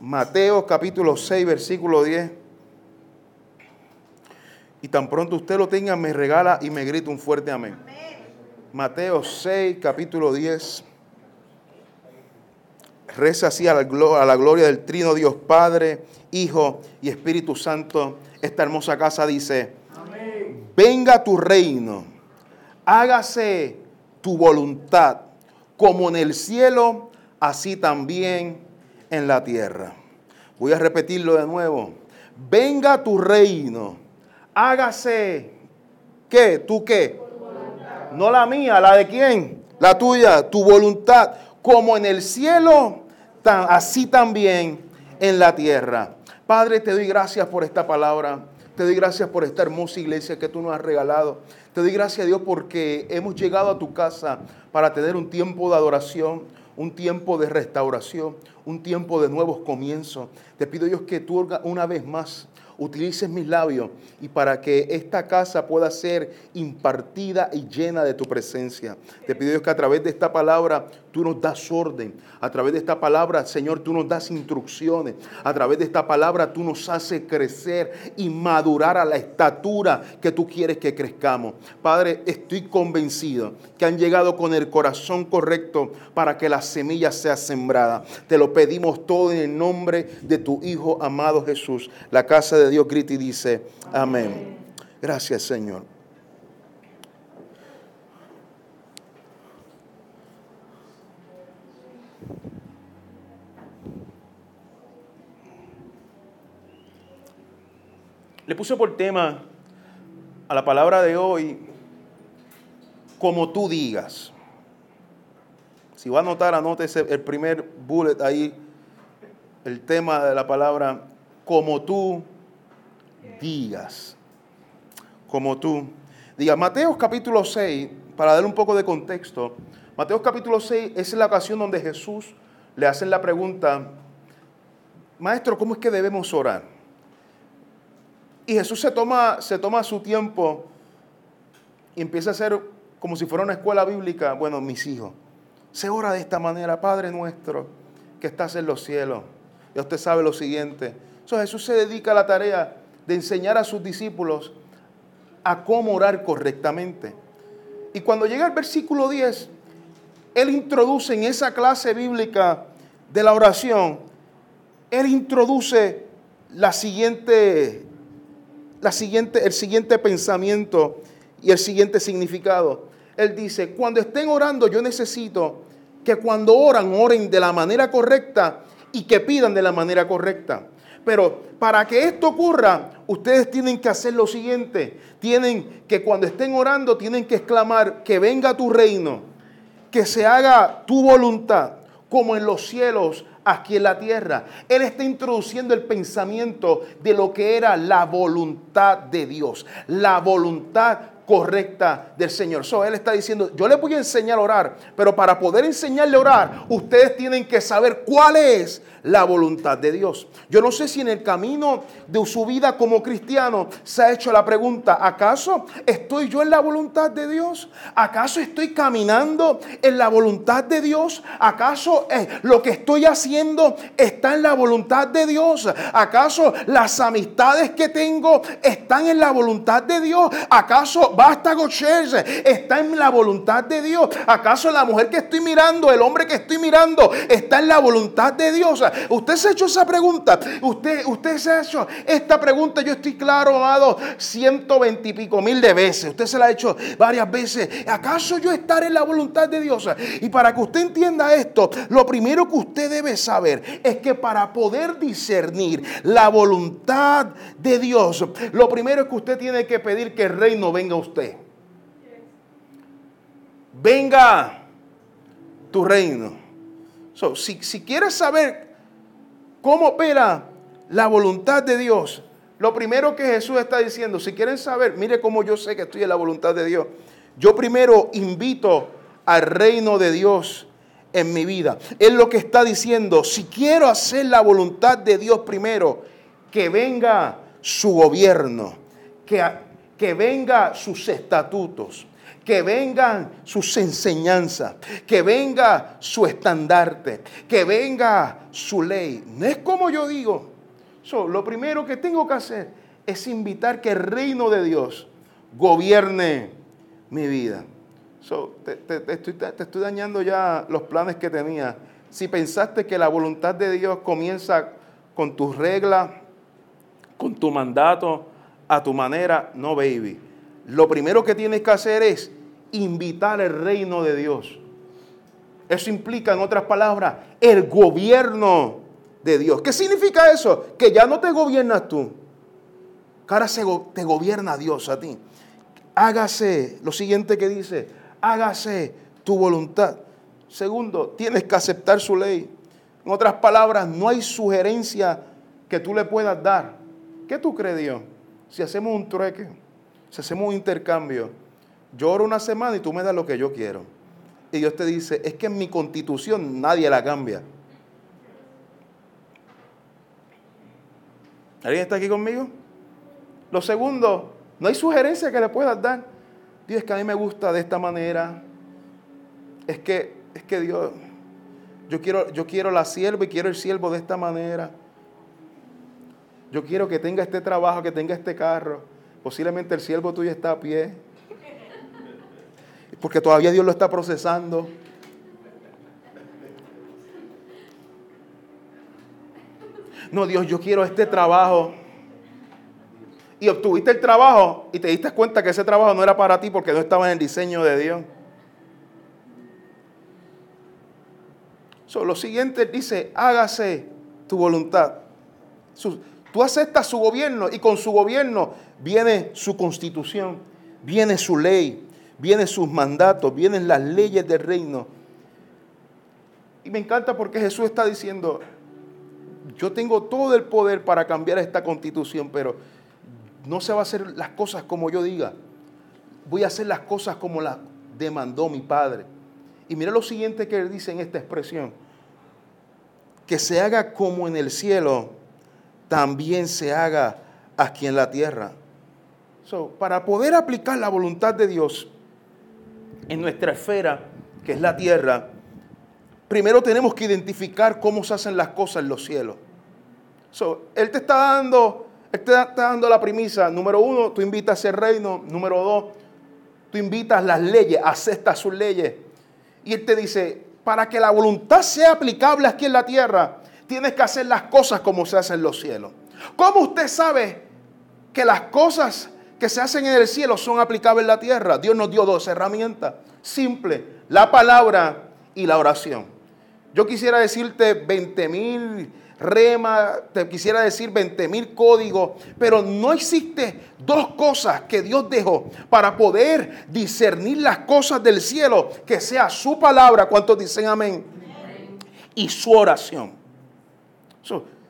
Mateo capítulo 6, versículo 10. Y tan pronto usted lo tenga, me regala y me grita un fuerte amén. Mateo 6, capítulo 10. Reza así a la, a la gloria del Trino Dios Padre, Hijo y Espíritu Santo. Esta hermosa casa dice, venga tu reino, hágase tu voluntad, como en el cielo, así también en la tierra. Voy a repetirlo de nuevo. Venga tu reino, hágase, ¿qué? ¿Tú qué? No la mía, la de quién? La tuya, tu voluntad, como en el cielo, así también en la tierra. Padre, te doy gracias por esta palabra. Te doy gracias por esta hermosa iglesia que tú nos has regalado. Te doy gracias a Dios porque hemos llegado a tu casa para tener un tiempo de adoración, un tiempo de restauración, un tiempo de nuevos comienzos. Te pido Dios que tú una vez más utilices mis labios y para que esta casa pueda ser impartida y llena de tu presencia. Te pido Dios que a través de esta palabra tú nos das orden. A través de esta palabra, Señor, tú nos das instrucciones. A través de esta palabra tú nos haces crecer y madurar a la estatura que tú quieres que crezcamos. Padre, estoy convencido que han llegado con el corazón correcto para que la semilla sea sembrada. Te lo pedimos todo en el nombre de tu Hijo amado Jesús. La casa de Dios grita y dice, amén. Gracias, Señor. Le puse por tema a la palabra de hoy, como tú digas. Si va a anotar, anótese el primer bullet ahí, el tema de la palabra, como tú digas. Como tú digas. Mateo capítulo 6, para dar un poco de contexto, Mateo capítulo 6 es la ocasión donde Jesús le hace la pregunta, Maestro, ¿cómo es que debemos orar? Y Jesús se toma, se toma su tiempo y empieza a hacer como si fuera una escuela bíblica. Bueno, mis hijos, se ora de esta manera, Padre nuestro, que estás en los cielos. Ya usted sabe lo siguiente. Jesús se dedica a la tarea de enseñar a sus discípulos a cómo orar correctamente. Y cuando llega el versículo 10, Él introduce en esa clase bíblica de la oración, Él introduce la siguiente la siguiente, el siguiente pensamiento y el siguiente significado. Él dice, cuando estén orando, yo necesito que cuando oran, oren de la manera correcta y que pidan de la manera correcta. Pero para que esto ocurra, ustedes tienen que hacer lo siguiente. Tienen que cuando estén orando, tienen que exclamar, que venga tu reino, que se haga tu voluntad, como en los cielos, aquí en la tierra. Él está introduciendo el pensamiento de lo que era la voluntad de Dios, la voluntad correcta del Señor. So, él está diciendo, yo les voy a enseñar a orar, pero para poder enseñarle a orar, ustedes tienen que saber cuál es la voluntad de Dios. Yo no sé si en el camino de su vida como cristiano se ha hecho la pregunta, ¿acaso estoy yo en la voluntad de Dios? ¿Acaso estoy caminando en la voluntad de Dios? ¿Acaso eh, lo que estoy haciendo está en la voluntad de Dios? ¿Acaso las amistades que tengo están en la voluntad de Dios? ¿Acaso basta Church está en la voluntad de Dios? ¿Acaso la mujer que estoy mirando, el hombre que estoy mirando, está en la voluntad de Dios? Usted se ha hecho esa pregunta. Usted, usted se ha hecho esta pregunta. Yo estoy claro, amado, ciento veintipico mil de veces. Usted se la ha hecho varias veces. ¿Acaso yo estaré en la voluntad de Dios? Y para que usted entienda esto, lo primero que usted debe saber es que para poder discernir la voluntad de Dios, lo primero es que usted tiene que pedir que el reino venga a usted. Venga tu reino. si, si quieres saber ¿Cómo opera la voluntad de Dios? Lo primero que Jesús está diciendo, si quieren saber, mire cómo yo sé que estoy en la voluntad de Dios. Yo primero invito al reino de Dios en mi vida. Es lo que está diciendo. Si quiero hacer la voluntad de Dios primero, que venga su gobierno, que, que venga sus estatutos, que vengan sus enseñanzas, que venga su estandarte, que venga su ley. No es como yo digo. lo primero que tengo que hacer es invitar que el reino de Dios gobierne mi vida. te, estoy, te estoy dañando ya los planes que tenía. Si pensaste que la voluntad de Dios comienza con tus reglas, con tu mandato, a tu manera, no, baby. Lo primero que tienes que hacer es invitar el reino de Dios. Eso implica, en otras palabras, el gobierno de Dios. ¿Qué significa eso? Que ya no te gobiernas tú. Que ahora te gobierna Dios a ti. Hágase, lo siguiente que dice, hágase tu voluntad. Segundo, tienes que aceptar su ley. En otras palabras, no hay sugerencia que tú le puedas dar. ¿Qué tú crees, Dios? Si hacemos un trueque, si hacemos un intercambio, yo oro una semana y tú me das lo que yo quiero. Y Dios te dice, es que en mi constitución nadie la cambia. ¿Alguien está aquí conmigo? Lo segundo, no hay sugerencia que le puedas dar. Dios, es que a mí me gusta de esta manera. Es que, es que Dios, yo quiero, yo quiero la sierva y quiero el siervo de esta manera. Yo quiero que tenga este trabajo, que tenga este carro. Posiblemente el siervo tuyo está a pie. Porque todavía Dios lo está procesando. No, Dios, yo quiero este trabajo. Y obtuviste el trabajo y te diste cuenta que ese trabajo no era para ti porque no estaba en el diseño de Dios. lo siguiente dice, hágase tu voluntad. Tú aceptas su gobierno y con su gobierno viene su constitución, viene su ley, vienen sus mandatos, vienen las leyes del reino. Y me encanta porque Jesús está diciendo, yo tengo todo el poder para cambiar esta constitución, pero no se va a hacer las cosas como yo diga. Voy a hacer las cosas como las demandó mi Padre. Y mira lo siguiente que él dice en esta expresión. Que se haga como en el cielo, también se haga aquí en la tierra. para poder aplicar la voluntad de Dios en nuestra esfera, que es la tierra, primero tenemos que identificar cómo se hacen las cosas en los cielos. él te está dando, él te está dando la premisa. Número uno, tú invitas el reino. Número dos, tú invitas las leyes, aceptas sus leyes. Y él te dice, para que la voluntad sea aplicable aquí en la tierra, tienes que hacer las cosas como se hacen en los cielos. ¿Cómo usted sabe que las cosas que se hacen en el cielo son aplicables en la tierra? Dios nos dio dos herramientas. Simple, la palabra y la oración. Yo quisiera decirte 20 mil remas, te quisiera decir 20 mil códigos, pero no existe dos cosas que Dios dejó para poder discernir las cosas del cielo, que sea su palabra, ¿cuántos dicen amén? Y su oración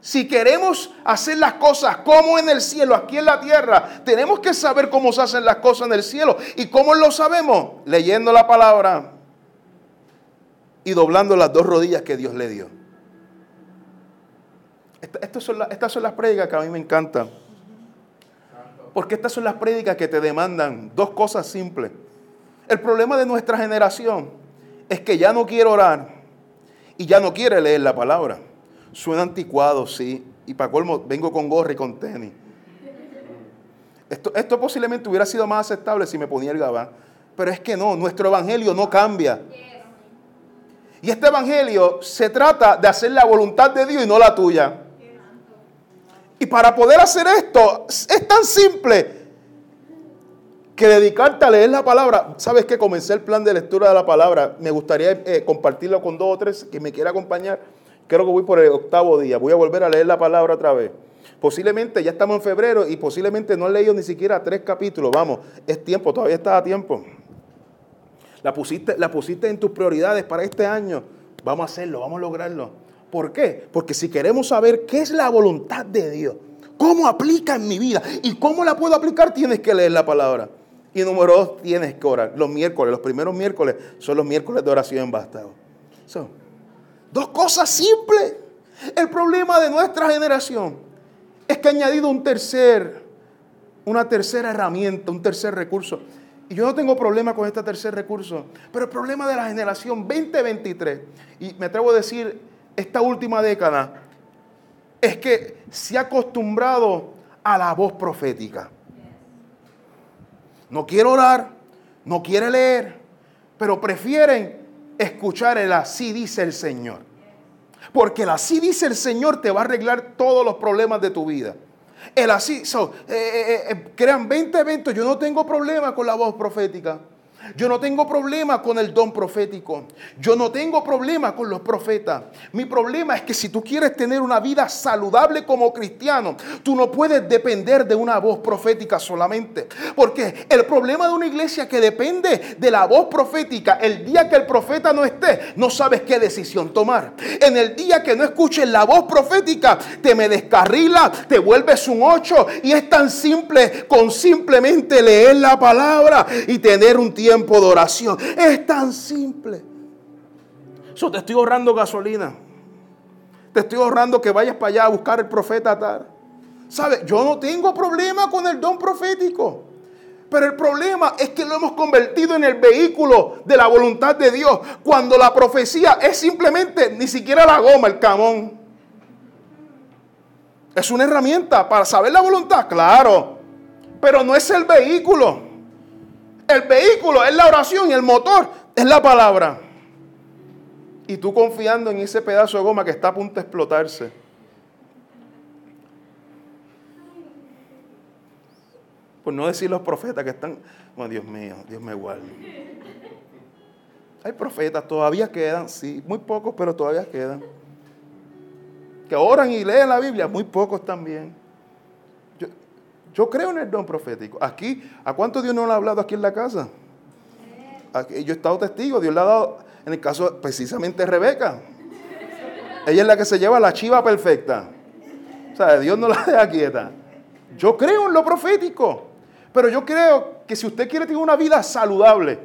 si queremos hacer las cosas como en el cielo, aquí en la tierra, tenemos que saber cómo se hacen las cosas en el cielo. ¿Y cómo lo sabemos? Leyendo la palabra y doblando las dos rodillas que Dios le dio. Estas son, las prédicas que a mí me encantan. Porque estas son las prédicas que te demandan dos cosas simples. El problema de nuestra generación es que ya no quiere orar y ya no quiere leer la palabra. Suena anticuado, sí. Y para colmo, vengo con gorra y con tenis. Esto, esto posiblemente hubiera sido más aceptable si me ponía el gabán. Pero es que no, nuestro evangelio no cambia. Y este evangelio se trata de hacer la voluntad de Dios y no la tuya. Y para poder hacer esto es tan simple que dedicarte a leer la palabra. Sabes que comencé el plan de lectura de la palabra. Me gustaría eh, compartirlo con dos o tres que me quiera acompañar. Creo que voy por el octavo día. Voy a volver a leer la palabra otra vez. Posiblemente ya estamos en febrero y posiblemente no he leído ni siquiera tres capítulos. Vamos, es tiempo, todavía está a tiempo. La pusiste, la pusiste en tus prioridades para este año. Vamos a hacerlo, vamos a lograrlo. ¿Por qué? Porque si queremos saber qué es la voluntad de Dios, cómo aplica en mi vida y cómo la puedo aplicar, tienes que leer la palabra. Y número dos, tienes que orar. Los miércoles, los primeros miércoles son los miércoles de oración en bastado. Dos cosas simples. El problema de nuestra generación es que ha añadido un tercer, una tercera herramienta, un tercer recurso, Y yo no tengo problema con este tercer recurso, pero el problema de la generación 2023, y me atrevo a decir esta última década, es que se ha acostumbrado a la voz profética. No quiere orar, no quiere leer, pero prefieren escuchar el así dice el Señor. Porque el así dice el Señor te va a arreglar todos los problemas de tu vida. El así, so, eh, eh, eh, crean 20 eventos, yo no tengo problema con la voz profética. Yo no tengo problema con el don profético. Yo no tengo problema con los profetas. Mi problema es que si tú quieres tener una vida saludable como cristiano, tú no puedes depender de una voz profética solamente. Porque el problema de una iglesia que depende de la voz profética, el día que el profeta no esté, no sabes qué decisión tomar. En el día que no escuches la voz profética, te me descarrila, te vuelves un ocho y es tan simple con simplemente leer la palabra y tener un tiempo tiempo de oración. Es tan simple. Eso te estoy ahorrando gasolina. Te estoy ahorrando que vayas para allá a buscar el profeta tal. ¿Sabe? Yo no tengo problema con el don profético. Pero el problema es que lo hemos convertido en el vehículo de la voluntad de Dios. Cuando la profecía es simplemente ni siquiera la goma, el camón. Es una herramienta para saber la voluntad, claro. Pero no es el vehículo. El vehículo es la oración y el motor es la palabra. Y tú confiando en ese pedazo de goma que está a punto de explotarse. Por no decir los profetas que están, oh Dios mío, Dios me guarde. Hay profetas, todavía quedan, sí, muy pocos, pero todavía quedan. Que oran y leen la Biblia, muy pocos también. Yo creo en el don profético. Aquí, ¿a cuánto Dios no le ha hablado aquí en la casa? yo he estado testigo, Dios le ha dado, en el caso precisamente de Rebeca. Ella es la que se lleva la chiva perfecta. O sea, Dios no la deja quieta. Yo creo en lo profético. Pero yo creo que si usted quiere tener una vida saludable,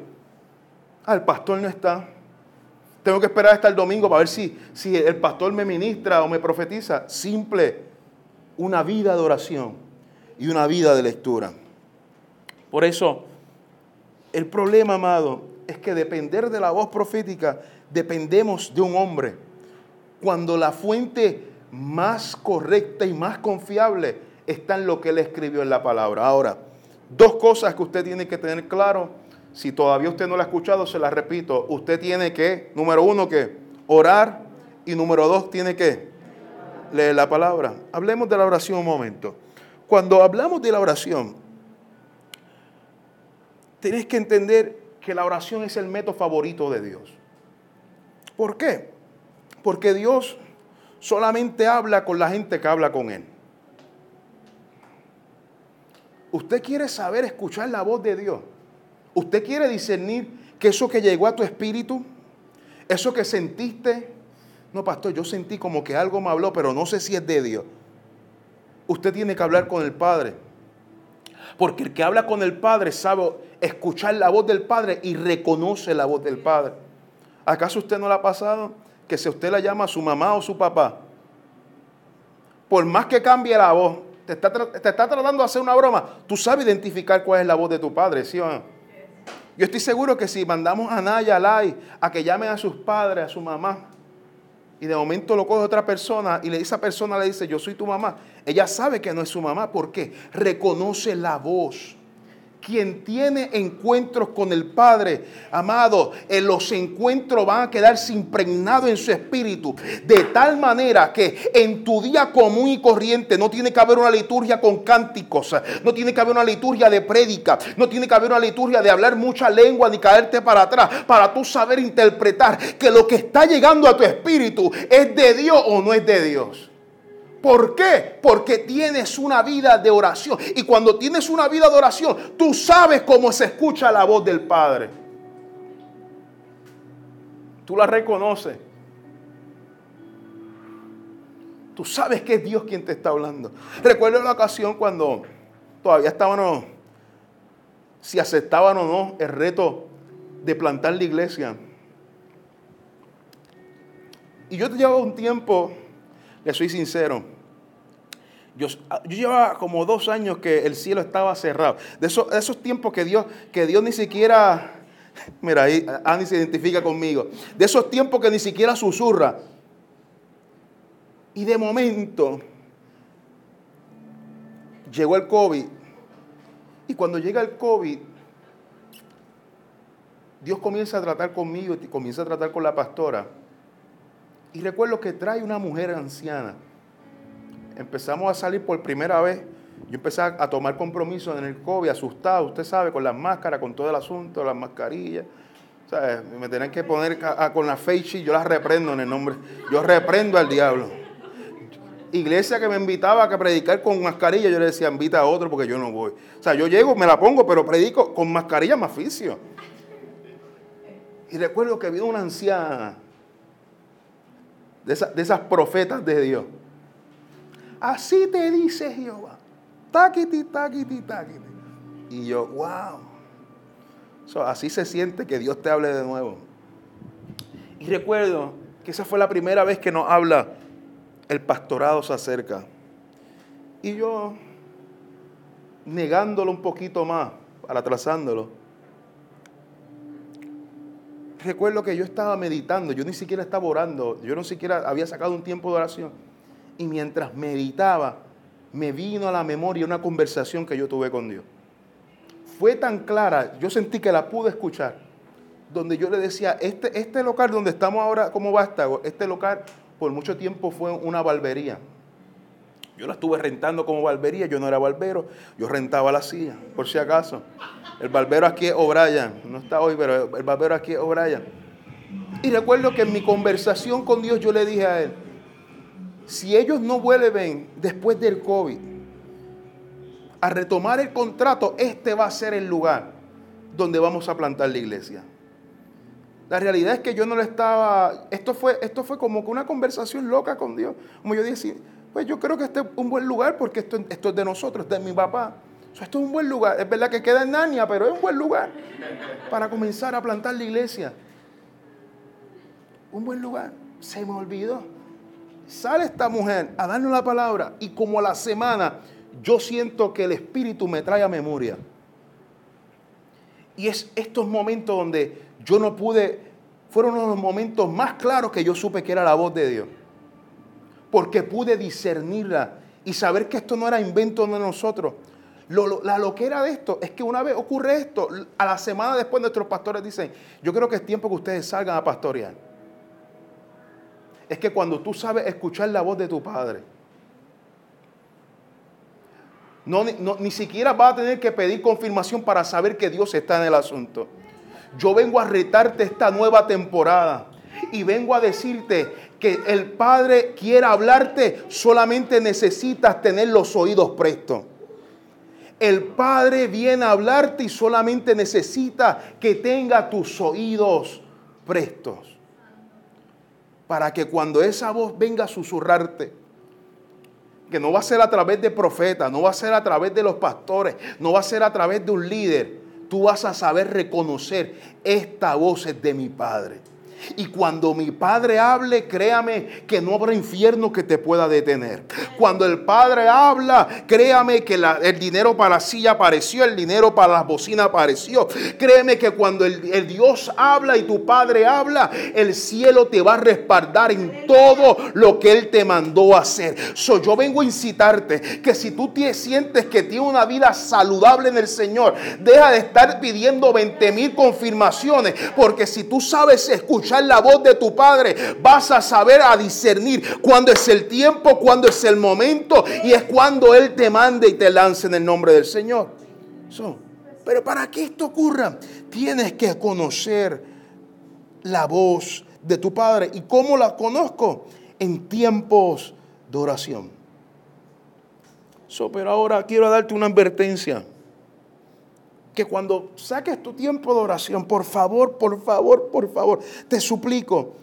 ah, el pastor no está. Tengo que esperar hasta el domingo para ver si, si el pastor me ministra o me profetiza. Simple, una vida de oración y una vida de lectura. Por eso, el problema, amado, es que depender de la voz profética, dependemos de un hombre. Cuando la fuente más correcta y más confiable está en lo que él escribió en la palabra. Ahora, dos cosas que usted tiene que tener claro. Si todavía usted no la ha escuchado, se la repito. Usted tiene que, número uno, que orar y número dos, tiene que leer la palabra. Hablemos de la oración un momento. Cuando hablamos de la oración, tenés que entender que la oración es el método favorito de Dios. ¿Por qué? Porque Dios solamente habla con la gente que habla con Él. Usted quiere saber escuchar la voz de Dios. Usted quiere discernir que eso que llegó a tu espíritu, eso que sentiste, no, pastor, yo sentí como que algo me habló, pero no sé si es de Dios usted tiene que hablar con el Padre. Porque el que habla con el Padre sabe escuchar la voz del Padre y reconoce la voz del Padre. ¿Acaso usted no le ha pasado que si usted la llama a su mamá o su papá, por más que cambie la voz, te está, tratando de hacer una broma, tú sabes identificar cuál es la voz de tu padre, ¿sí o no? Yo estoy seguro que si mandamos a Naya, a Lai, a que llamen a sus padres, a su mamá, y de momento lo coge otra persona y esa persona le dice, yo soy tu mamá. Ella sabe que no es su mamá. ¿Por qué? Reconoce la voz quien tiene encuentros con el Padre, amado, en los encuentros van a quedarse impregnados en su espíritu, de tal manera que en tu día común y corriente no tiene que haber una liturgia con cánticos, no tiene que haber una liturgia de prédica, no tiene que haber una liturgia de hablar mucha lengua ni caerte para atrás, para tú saber interpretar que lo que está llegando a tu espíritu es de Dios o no es de Dios. ¿Por qué? Porque tienes una vida de oración. Y cuando tienes una vida de oración, tú sabes cómo se escucha la voz del Padre. Tú la reconoces. Tú sabes que es Dios quien te está hablando. Recuerdo la ocasión cuando todavía estábamos, si aceptaban o no el reto de plantar la iglesia. Y yo te llevo un tiempo le soy sincero, Yo, yo, llevaba como dos años que el cielo estaba cerrado. De esos, esos tiempos que Dios, que Dios ni siquiera, mira, ahí Andy se identifica conmigo. De esos tiempos que ni siquiera susurra. Y de momento llegó el COVID. Y cuando llega el COVID, Dios comienza a tratar conmigo y comienza a tratar con la pastora. Y recuerdo que trae una mujer anciana. Empezamos a salir por primera vez. Yo empecé a tomar compromisos en el COVID, asustado, usted sabe, con las máscaras, con todo el asunto, las mascarillas. Me tenían que poner con la face yo las reprendo en el nombre. Yo reprendo al diablo. Iglesia que me invitaba a predicar con mascarilla, yo le decía, invita a otro porque yo no voy. O sea, yo llego, me la pongo, pero predico con mascarilla más oficio. Y recuerdo que había una anciana de, esas profetas de Dios. Así te dice Jehová. Taquiti, taquiti, taquiti. Y yo, wow. así se siente que Dios te hable de nuevo. Y recuerdo que esa fue la primera vez que nos habla el pastorado se acerca. Y yo, negándolo un poquito más, para atrasándolo, recuerdo que yo estaba meditando, yo ni siquiera estaba orando, yo no siquiera había sacado un tiempo de oración. Y mientras meditaba, me vino a la memoria una conversación que yo tuve con Dios. Fue tan clara, yo sentí que la pude escuchar, donde yo le decía, este, este local donde estamos ahora como vástago, este local por mucho tiempo fue una barbería. Yo la estuve rentando como barbería, yo no era barbero, yo rentaba la silla, por si acaso. El barbero aquí es O'Brien, no está hoy, pero el barbero aquí es O'Brien. Y recuerdo que en mi conversación con Dios yo le dije a él, si ellos no vuelven después del COVID a retomar el contrato, este va a ser el lugar donde vamos a plantar la iglesia. La realidad es que yo no le estaba, esto fue, esto fue como que una conversación loca con Dios. Como yo dije, pues yo creo que este es un buen lugar porque esto, esto es de nosotros, esto es de mi papá. Esto es un buen lugar. Es verdad que queda en Nania, pero es un buen lugar para comenzar a plantar la iglesia. Un buen lugar. Se me olvidó. Sale esta mujer a darnos la palabra y como a la semana yo siento que el Espíritu me trae a memoria. Y es estos momentos donde yo no pude, fueron los momentos más claros que yo supe que era la voz de Dios. Porque pude discernirla y saber que esto no era invento de nosotros. Lo, la loquera de esto es que una vez ocurre esto, a la semana después nuestros pastores dicen, yo creo que es tiempo que ustedes salgan a pastorear. Es que cuando tú sabes escuchar la voz de tu padre, no, ni siquiera vas a tener que pedir confirmación para saber que Dios está en el asunto. Yo vengo a retarte esta nueva temporada y vengo a decirte que el Padre quiere hablarte, solamente necesitas tener los oídos prestos. El Padre viene a hablarte y solamente necesita que tenga tus oídos prestos. Para que cuando esa voz venga a susurrarte, que no va a ser a través de profetas, no va a ser a través de los pastores, no va a ser a través de un líder, tú vas a saber reconocer, esta voz es de mi Padre. Y cuando mi Padre hable, créame que no habrá infierno que te pueda detener. Cuando el Padre habla, créame que el dinero para la silla apareció, el dinero para las bocinas apareció. Créeme que cuando el, Dios habla y tu Padre habla, el cielo te va a respaldar en todo lo que Él te mandó hacer. So, yo vengo a incitarte que si tú te sientes que tienes una vida saludable en el Señor, deja de estar pidiendo 20 mil confirmaciones, porque si tú sabes escuchar, la voz de tu Padre, vas a saber a discernir cuándo es el tiempo, cuándo es el momento y es cuando Él te mande y te lance en el nombre del Señor. pero para que esto ocurra, tienes que conocer la voz de tu Padre. ¿Y cómo la conozco? En tiempos de oración. pero ahora quiero darte una advertencia que cuando saques tu tiempo de oración, por favor, por favor, por favor, te suplico,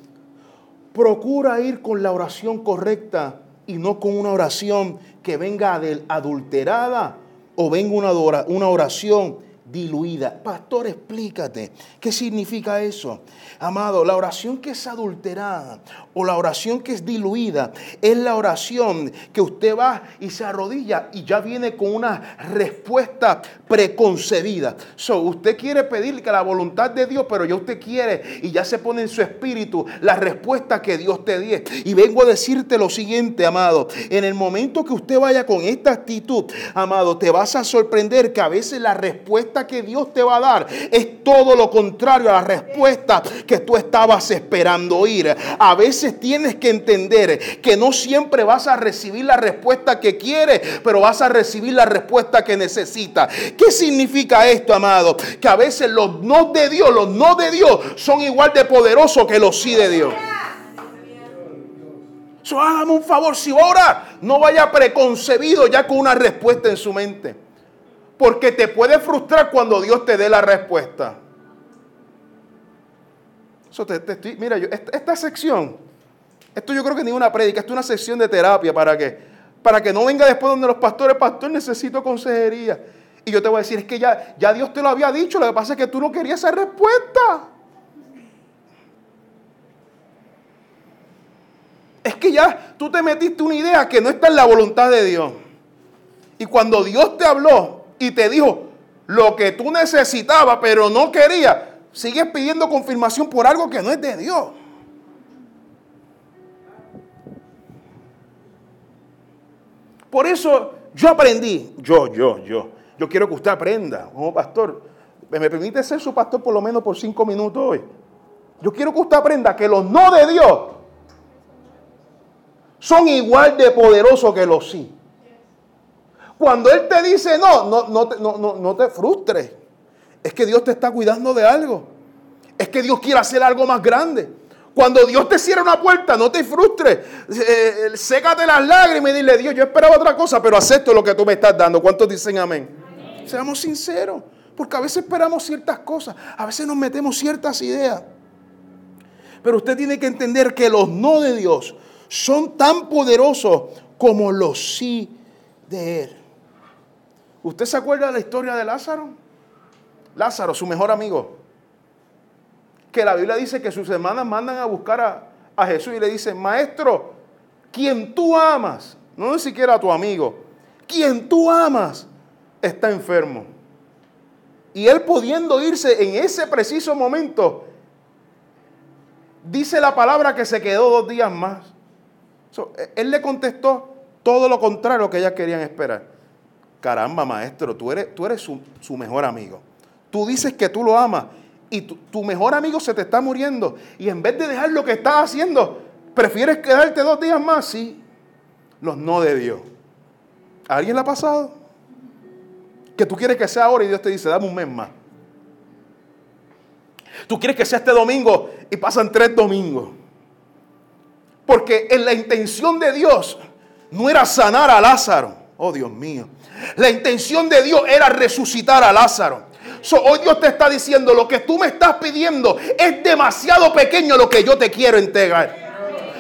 procura ir con la oración correcta y no con una oración que venga adulterada o venga una oración diluida. Pastor, explícate, ¿qué significa eso? Amado, la oración que es adulterada o la oración que es diluida es la oración que usted va y se arrodilla y ya viene con una respuesta preconcebida. So, usted quiere pedir que la voluntad de Dios, pero ya usted quiere y ya se pone en su espíritu la respuesta que Dios te dé. Y vengo a decirte lo siguiente, amado, en el momento que usted vaya con esta actitud, amado, te vas a sorprender que a veces la respuesta que Dios te va a dar es todo lo contrario a la respuesta que tú estabas esperando oír. A veces tienes que entender que no siempre vas a recibir la respuesta que quieres, pero vas a recibir la respuesta que necesitas. ¿Qué significa esto, amado? Que a veces los no de Dios, los no de Dios son igual de poderosos que los sí de Dios. So, hágame un favor, si ora, no vaya preconcebido ya con una respuesta en su mente. Porque te puede frustrar cuando Dios te dé la respuesta. mira, esta, sección, esto yo creo que ni una prédica, esto es una sección de terapia para que, para que no venga después donde los pastores, pastor, necesito consejería. Y yo te voy a decir, es que ya, ya Dios te lo había dicho, lo que pasa es que tú no querías esa respuesta. Es que ya tú te metiste una idea que no está en la voluntad de Dios. Y cuando Dios te habló y te dijo lo que tú necesitabas, pero no querías, sigues pidiendo confirmación por algo que no es de Dios. Por eso yo aprendí, yo, yo, yo, yo quiero que usted aprenda como pastor. ¿Me permite ser su pastor por lo menos por cinco minutos hoy? Yo quiero que usted aprenda que los no de Dios son igual de poderosos que los sí. Cuando Él te dice no, no, no, no, no te frustres. Es que Dios te está cuidando de algo. Es que Dios quiere hacer algo más grande. Cuando Dios te cierra una puerta, no te frustres. Eh, sécate las lágrimas y dile, Dios, yo esperaba otra cosa, pero acepto lo que tú me estás dando. ¿Cuántos dicen amén? Seamos sinceros, porque a veces esperamos ciertas cosas, a veces nos metemos ciertas ideas. Pero usted tiene que entender que los no de Dios son tan poderosos como los sí de Él. ¿Usted se acuerda de la historia de Lázaro? Lázaro, su mejor amigo. Que la Biblia dice que sus hermanas mandan a buscar a, a Jesús y le dicen, maestro, quien tú amas, no ni siquiera a tu amigo, quien tú amas está enfermo. Y él pudiendo irse en ese preciso momento, dice la palabra que se quedó dos días más. E, él le contestó todo lo contrario que ellas querían esperar. Caramba, maestro, tú eres, tú eres su, mejor amigo. Tú dices que tú lo amas y tu, mejor amigo se te está muriendo. Y en vez de dejar lo que estás haciendo, prefieres quedarte dos días más. Sí, los no de Dios. ¿A alguien le ha pasado? Que tú quieres que sea ahora y Dios te dice, dame un mes más. Tú quieres que sea este domingo y pasan tres domingos. Porque en la intención de Dios no era sanar a Lázaro. Oh Dios mío. La intención de Dios era resucitar a Lázaro. Hoy Dios te está diciendo, lo que tú me estás pidiendo es demasiado pequeño lo que yo te quiero entregar.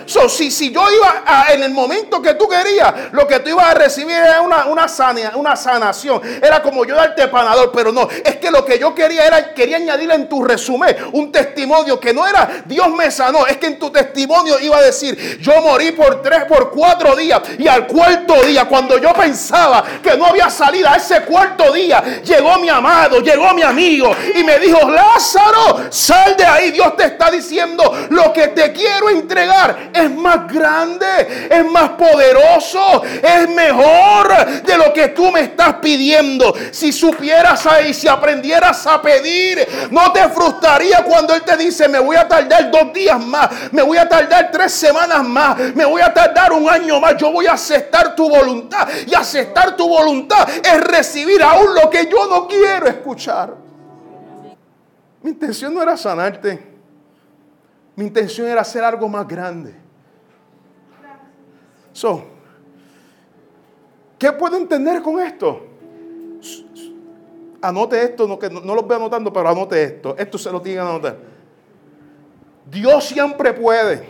So, si, si yo iba en el momento que tú querías, lo que tú ibas a recibir era una, una, una sanación. Era como yo darte panador, pero no. Es que lo que yo quería era, quería añadir en tu resumen un testimonio que no era Dios me sanó. Es que en tu testimonio iba a decir, yo morí por tres, por cuatro días. Y al cuarto día, cuando yo pensaba que no había salida, ese cuarto día, llegó mi amado, llegó mi amigo y me dijo, Lázaro, sal de ahí. Dios te está diciendo lo que te quiero entregar es más grande, es más poderoso, es mejor de lo que tú me estás pidiendo. Si supieras ahí, si aprendieras a pedir, no te frustraría cuando Él te dice, me voy a tardar dos días más, me voy a tardar tres semanas más, me voy a tardar un año más. Yo voy a aceptar tu voluntad y aceptar tu voluntad es recibir aún lo que yo no quiero escuchar. Mi intención no era sanarte. Mi intención era hacer algo más grande. So, ¿qué puedo entender con esto? Anote esto, no, que no, lo veo anotando, pero anote esto. Esto se lo tiene que anotar. Dios siempre puede,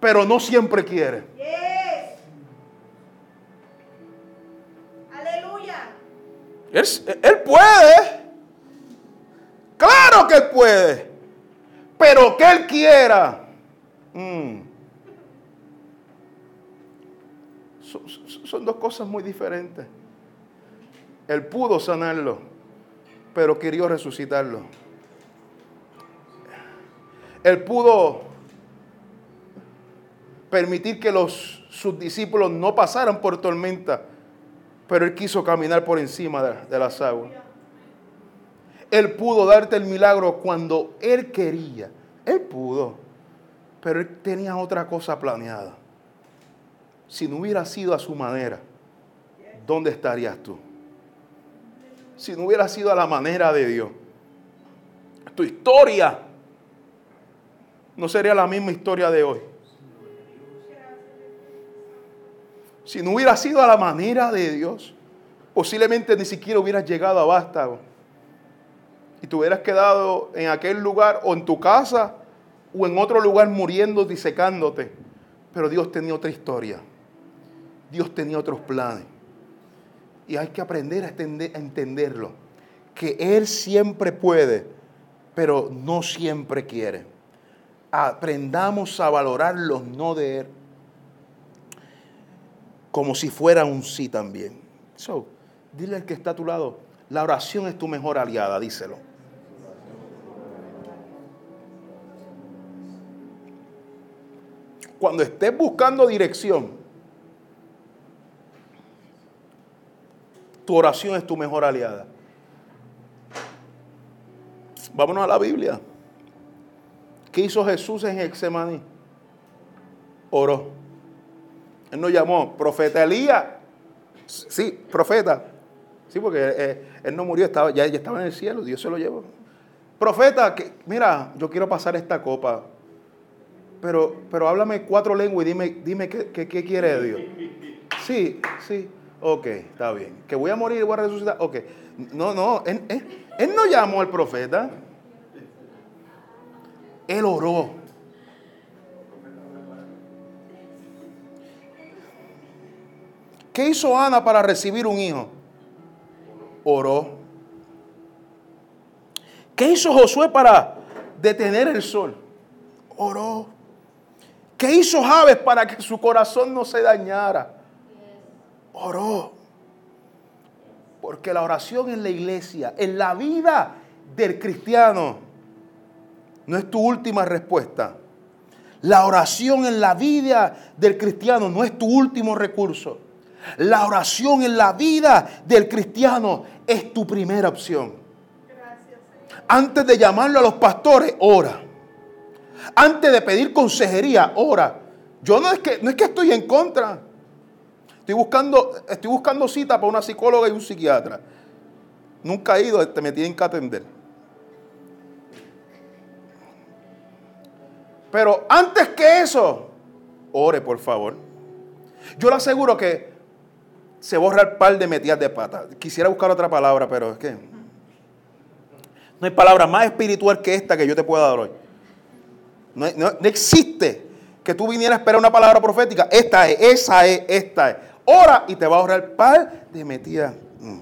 pero no siempre quiere. Aleluya. Él, él puede. Claro que él puede. Pero que él quiera. Mm. Son dos cosas muy diferentes. Él pudo sanarlo, pero quería resucitarlo. Él pudo permitir que los, sus discípulos no pasaran por tormenta, pero Él quiso caminar por encima de, de las aguas. Él pudo darte el milagro cuando Él quería. Él pudo, pero Él tenía otra cosa planeada. Si no hubiera sido a su manera, ¿dónde estarías tú? Si no hubiera sido a la manera de Dios, tu historia no sería la misma historia de hoy. Si no hubiera sido a la manera de Dios, posiblemente ni siquiera hubieras llegado a Vástago. Y te hubieras quedado en aquel lugar o en tu casa o en otro lugar muriendo, disecándote. Pero Dios tenía otra historia. Dios tenía otros planes. Y hay que aprender a, entenderlo. Que Él siempre puede, pero no siempre quiere aprendamos a valorar los no de Él como si fuera un sí también. So, dile al que está a tu lado, la oración es tu mejor aliada, díselo. Cuando estés buscando dirección, tu oración es tu mejor aliada. Vámonos a la Biblia. ¿Qué hizo Jesús en Hexemaní? Oró. Él nos llamó profeta Elías. Sí, profeta. Sí, porque eh, él no murió, estaba, ya, ya, estaba en el cielo, Dios se lo llevó. Profeta, que, mira, yo quiero pasar esta copa, pero, pero háblame cuatro lenguas y dime, dime qué, qué, quiere Dios. Sí, sí, ok, está bien. Que voy a morir y voy a resucitar, ok. No, no, él, no llamó al profeta. Él oró. ¿Qué hizo Ana para recibir un hijo? Oró. ¿Qué hizo Josué para detener el sol? Oró. ¿Qué hizo Javes para que su corazón no se dañara? Oró. Porque la oración en la iglesia, en la vida del cristiano, no es tu última respuesta. La oración en la vida del cristiano no es tu último recurso. La oración en la vida del cristiano es tu primera opción. Antes de llamarlo a los pastores, ora. Antes de pedir consejería, ora. Yo no es que, no es que estoy en contra. Estoy buscando, estoy buscando cita para una psicóloga y un psiquiatra. Nunca he ido, me tienen que atender. Pero antes que eso, ore por favor. Yo le aseguro que se borra el par de metidas de pata. Quisiera buscar otra palabra, pero es que no hay palabra más espiritual que esta que yo te pueda dar hoy. No, existe que tú vinieras a esperar una palabra profética. Esta es, esa es, esta es. Ora y te va a ahorrar par de metidas. Mm.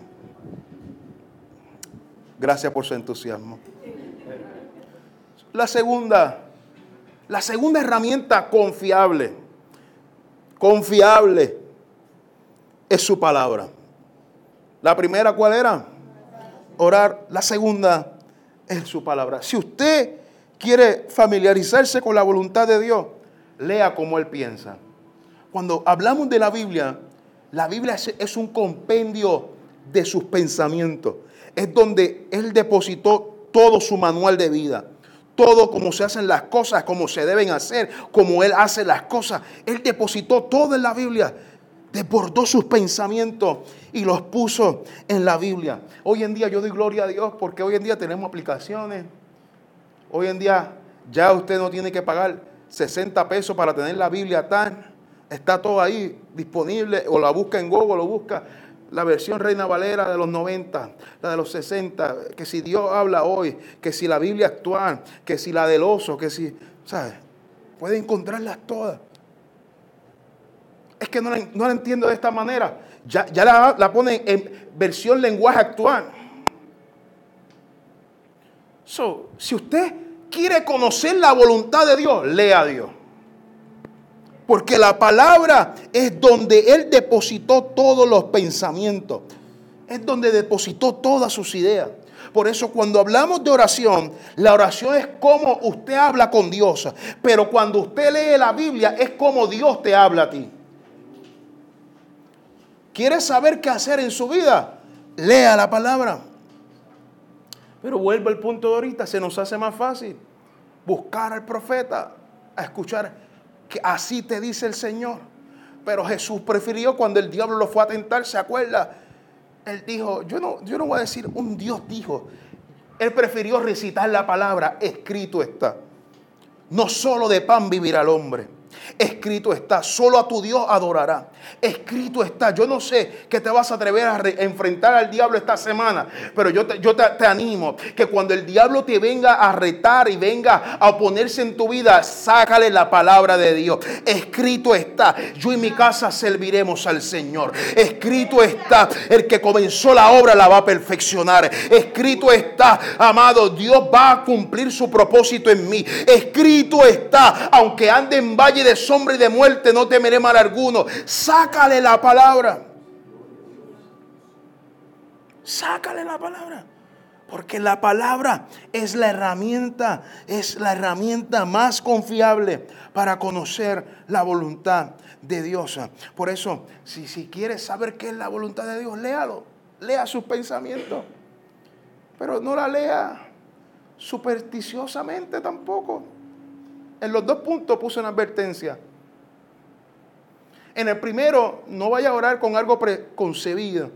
Gracias por su entusiasmo. La segunda la segunda herramienta confiable, confiable, es su palabra. La primera, ¿cuál era? Orar. La segunda es su palabra. Si usted quiere familiarizarse con la voluntad de Dios, lea como Él piensa. Cuando hablamos de la Biblia, la Biblia es un compendio de sus pensamientos. Es donde Él depositó todo su manual de vida todo como se hacen las cosas, como se deben hacer, como Él hace las cosas. Él depositó todo en la Biblia, desbordó sus pensamientos y los puso en la Biblia. Hoy en día yo doy gloria a Dios porque hoy en día tenemos aplicaciones. Hoy en día ya usted no tiene que pagar 60 pesos para tener la Biblia tan. Está todo ahí disponible o la busca en Google, lo busca la versión Reina Valera de los 90, la de los 60, que si Dios habla hoy, que si la Biblia actual, que si la del oso, que si, ¿sabes? Puede encontrarlas todas. es que no la, entiendo de esta manera. Ya, ya la, la ponen en versión lenguaje actual. So, si usted quiere conocer la voluntad de Dios, lea a Dios. Porque la palabra es donde Él depositó todos los pensamientos. Es donde depositó todas sus ideas. Por eso cuando hablamos de oración, la oración es como usted habla con Dios. Pero cuando usted lee la Biblia es como Dios te habla a ti. ¿Quieres saber qué hacer en su vida? Lea la palabra. Pero vuelvo al punto de ahorita, se nos hace más fácil buscar al profeta, a escuchar que así te dice el Señor. Pero Jesús prefirió cuando el diablo lo fue a tentar, ¿se acuerda? Él dijo, yo no, yo no voy a decir un Dios dijo. Él prefirió recitar la palabra, escrito está. No solo de pan vivirá el hombre, Escrito está, solo a tu Dios adorará. Escrito está, yo no sé que te vas a atrever a enfrentar al diablo esta semana, pero yo, te, animo que cuando el diablo te venga a retar y venga a oponerse en tu vida, sácale la palabra de Dios. Escrito está, yo y mi casa serviremos al Señor. Escrito está, el que comenzó la obra la va a perfeccionar. Escrito está, amado, Dios va a cumplir su propósito en mí. Escrito está, aunque ande en valle de sombra y de muerte, no temeré mal alguno. Sácale la palabra. Sácale la palabra. Porque la palabra es la herramienta, es la herramienta más confiable para conocer la voluntad de Dios. Por eso, si, si quieres saber qué es la voluntad de Dios, léalo. Lea sus pensamientos. Pero no la lea supersticiosamente tampoco. En los dos puntos puse una advertencia. En el primero, no vaya a orar con algo preconcebido.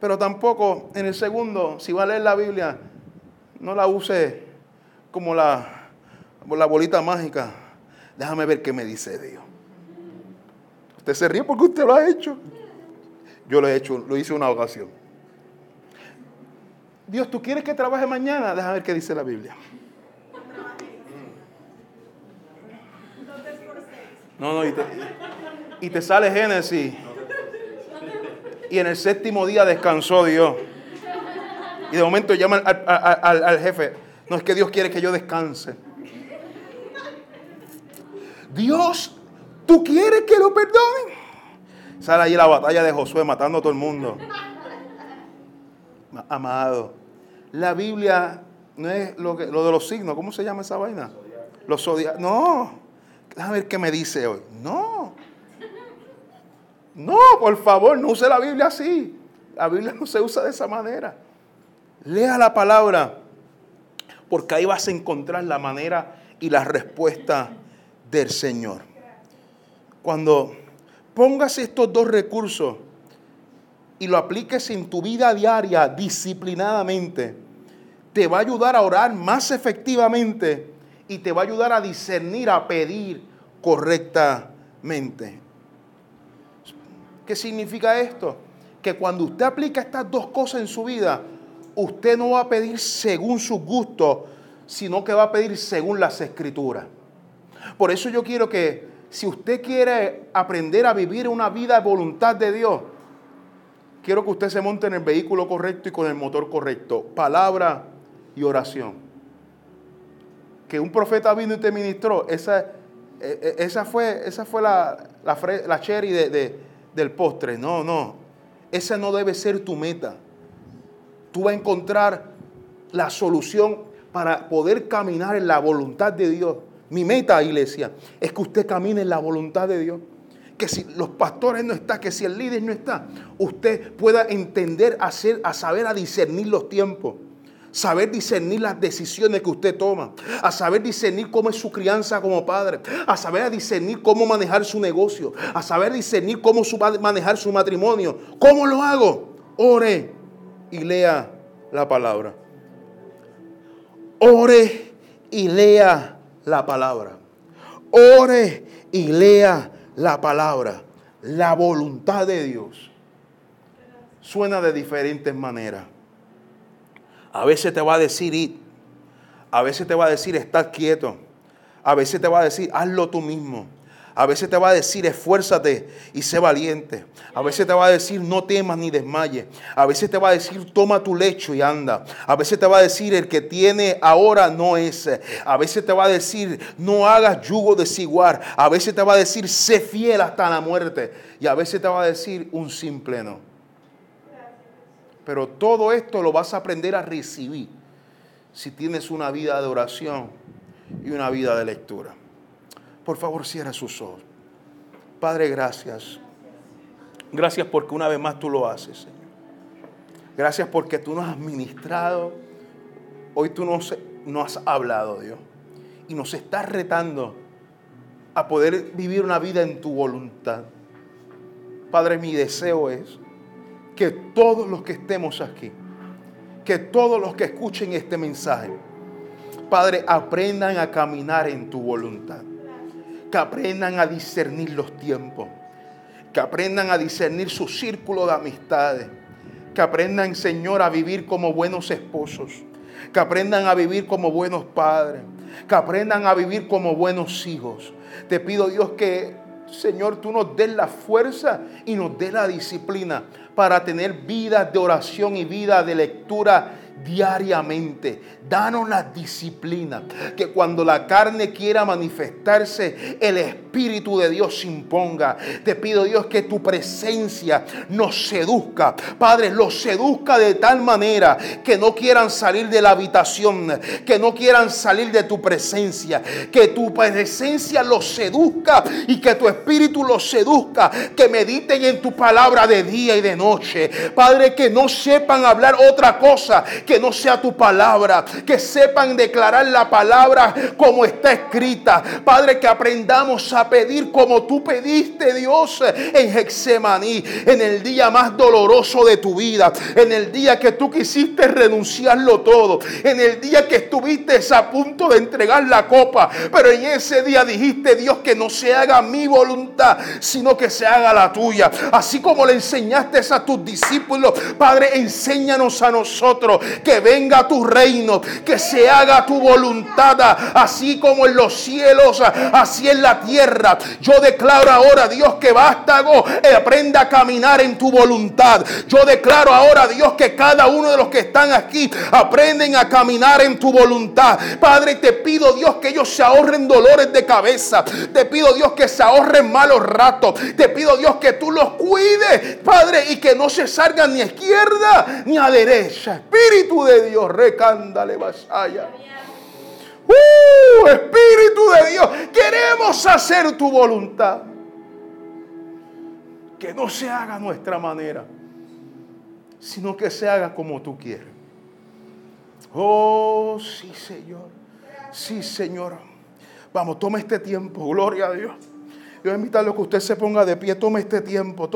Pero tampoco en el segundo, si va a leer la Biblia, no la use como la, la bolita mágica. Déjame ver qué me dice Dios. Usted se ríe porque usted lo ha hecho. Yo lo he hecho, lo hice una ocasión. Dios, ¿tú quieres que trabaje mañana? Déjame ver qué dice la Biblia. No, no, y te, sale Génesis. Y en el séptimo día descansó Dios. Y de momento llama al, jefe. No es que Dios quiere que yo descanse. Dios, ¿tú quieres que lo perdone? Sale ahí la batalla de Josué matando a todo el mundo. Amado, la Biblia no es lo, que, lo de los signos. ¿Cómo se llama esa vaina? Los zodiacos. No déjame ver qué me dice hoy. No. No, por favor, no use la Biblia así. La Biblia no se usa de esa manera. Lea la palabra, porque ahí vas a encontrar la manera y la respuesta del Señor. Cuando pongas estos dos recursos y lo apliques en tu vida diaria disciplinadamente, te va a ayudar a orar más efectivamente y te va a ayudar a discernir, a pedir correctamente. ¿Qué significa esto? Que cuando usted aplica estas dos cosas en su vida, usted no va a pedir según sus gustos, sino que va a pedir según las escrituras. Por eso yo quiero que si usted quiere aprender a vivir una vida de voluntad de Dios, quiero que usted se monte en el vehículo correcto y con el motor correcto. Palabra y oración que un profeta vino y te ministró, esa, e, e, esa fue, esa fue la, la, cherry del postre. No, no. Esa no debe ser tu meta. Tú vas a encontrar la solución para poder caminar en la voluntad de Dios. Mi meta, iglesia, es que usted camine en la voluntad de Dios. Que si los pastores no están, que si el líder no está, usted pueda entender, hacer, a saber, a discernir los tiempos saber discernir las decisiones que usted toma, a saber discernir cómo es su crianza como padre, a saber discernir cómo manejar su negocio, a saber discernir cómo manejar su matrimonio. ¿Cómo lo hago? Ore y lea la palabra. Ore y lea la palabra. Ore y lea la palabra. La voluntad de Dios suena de diferentes maneras. A veces te va a decir ir. A veces te va a decir estar quieto. A veces te va a decir hazlo tú mismo. A veces te va a decir esfuérzate y sé valiente. A veces te va a decir no temas ni desmayes. A veces te va a decir toma tu lecho y anda. A veces te va a decir el que tiene ahora no es. A veces te va a decir no hagas yugo desigual. A veces te va a decir sé fiel hasta la muerte. Y a veces te va a decir un simple no. Pero todo esto lo vas a aprender a recibir si tienes una vida de oración y una vida de lectura. Por favor, cierra sus ojos. Padre, gracias. Gracias porque una vez más tú lo haces, Señor. Gracias porque tú nos has ministrado. Hoy tú nos, nos has hablado, Dios. Y nos estás retando a poder vivir una vida en tu voluntad. Padre, mi deseo es que todos los que estemos aquí, que todos los que escuchen este mensaje, Padre, aprendan a caminar en tu voluntad. Que aprendan a discernir los tiempos, que aprendan a discernir su círculo de amistades, que aprendan, Señor, a vivir como buenos esposos, que aprendan a vivir como buenos padres, que aprendan a vivir como buenos hijos. Te pido, Dios, que, Señor, tú nos des la fuerza y nos des la disciplina para tener vidas de oración y vida de lectura diariamente. Danos la disciplina. Que cuando la carne quiera manifestarse, el Espíritu de Dios se imponga. Te pido Dios que tu presencia nos seduzca. Padre, los seduzca de tal manera que no quieran salir de la habitación. Que no quieran salir de tu presencia. Que tu presencia los seduzca y que tu Espíritu los seduzca. Que mediten en tu palabra de día y de noche. Padre, que no sepan hablar otra cosa que no sea tu palabra que sepan declarar la palabra como está escrita. Padre, que aprendamos a pedir como tú pediste, Dios, en Hexemaní, en el día más doloroso de tu vida, en el día que tú quisiste renunciarlo todo, en el día que estuviste a punto de entregar la copa, pero en ese día dijiste, Dios, que no se haga mi voluntad, sino que se haga la tuya. Así como le enseñaste a tus discípulos, Padre, enséñanos a nosotros que venga tu reino, que se haga tu voluntad, así como en los cielos, así en la tierra. Yo declaro ahora, Dios, que vástago eh, aprenda a caminar en tu voluntad. Yo declaro ahora, Dios, que cada uno de los que están aquí aprenden a caminar en tu voluntad. Padre, te pido, Dios, que ellos se ahorren dolores de cabeza. Te pido, Dios, que se ahorren malos ratos. Te pido, Dios, que tú los cuides, Padre, y que no se salgan ni a izquierda ni a derecha. Espíritu de Dios, recándale. ¡Uh! Espíritu de Dios, queremos hacer tu voluntad. Que no se haga nuestra manera, sino que se haga como tú quieres. Oh, sí, Señor. Sí, Señor. Vamos, tome este tiempo. Gloria a Dios. Yo voy a invitarlo a que usted se ponga de pie. Tome este tiempo.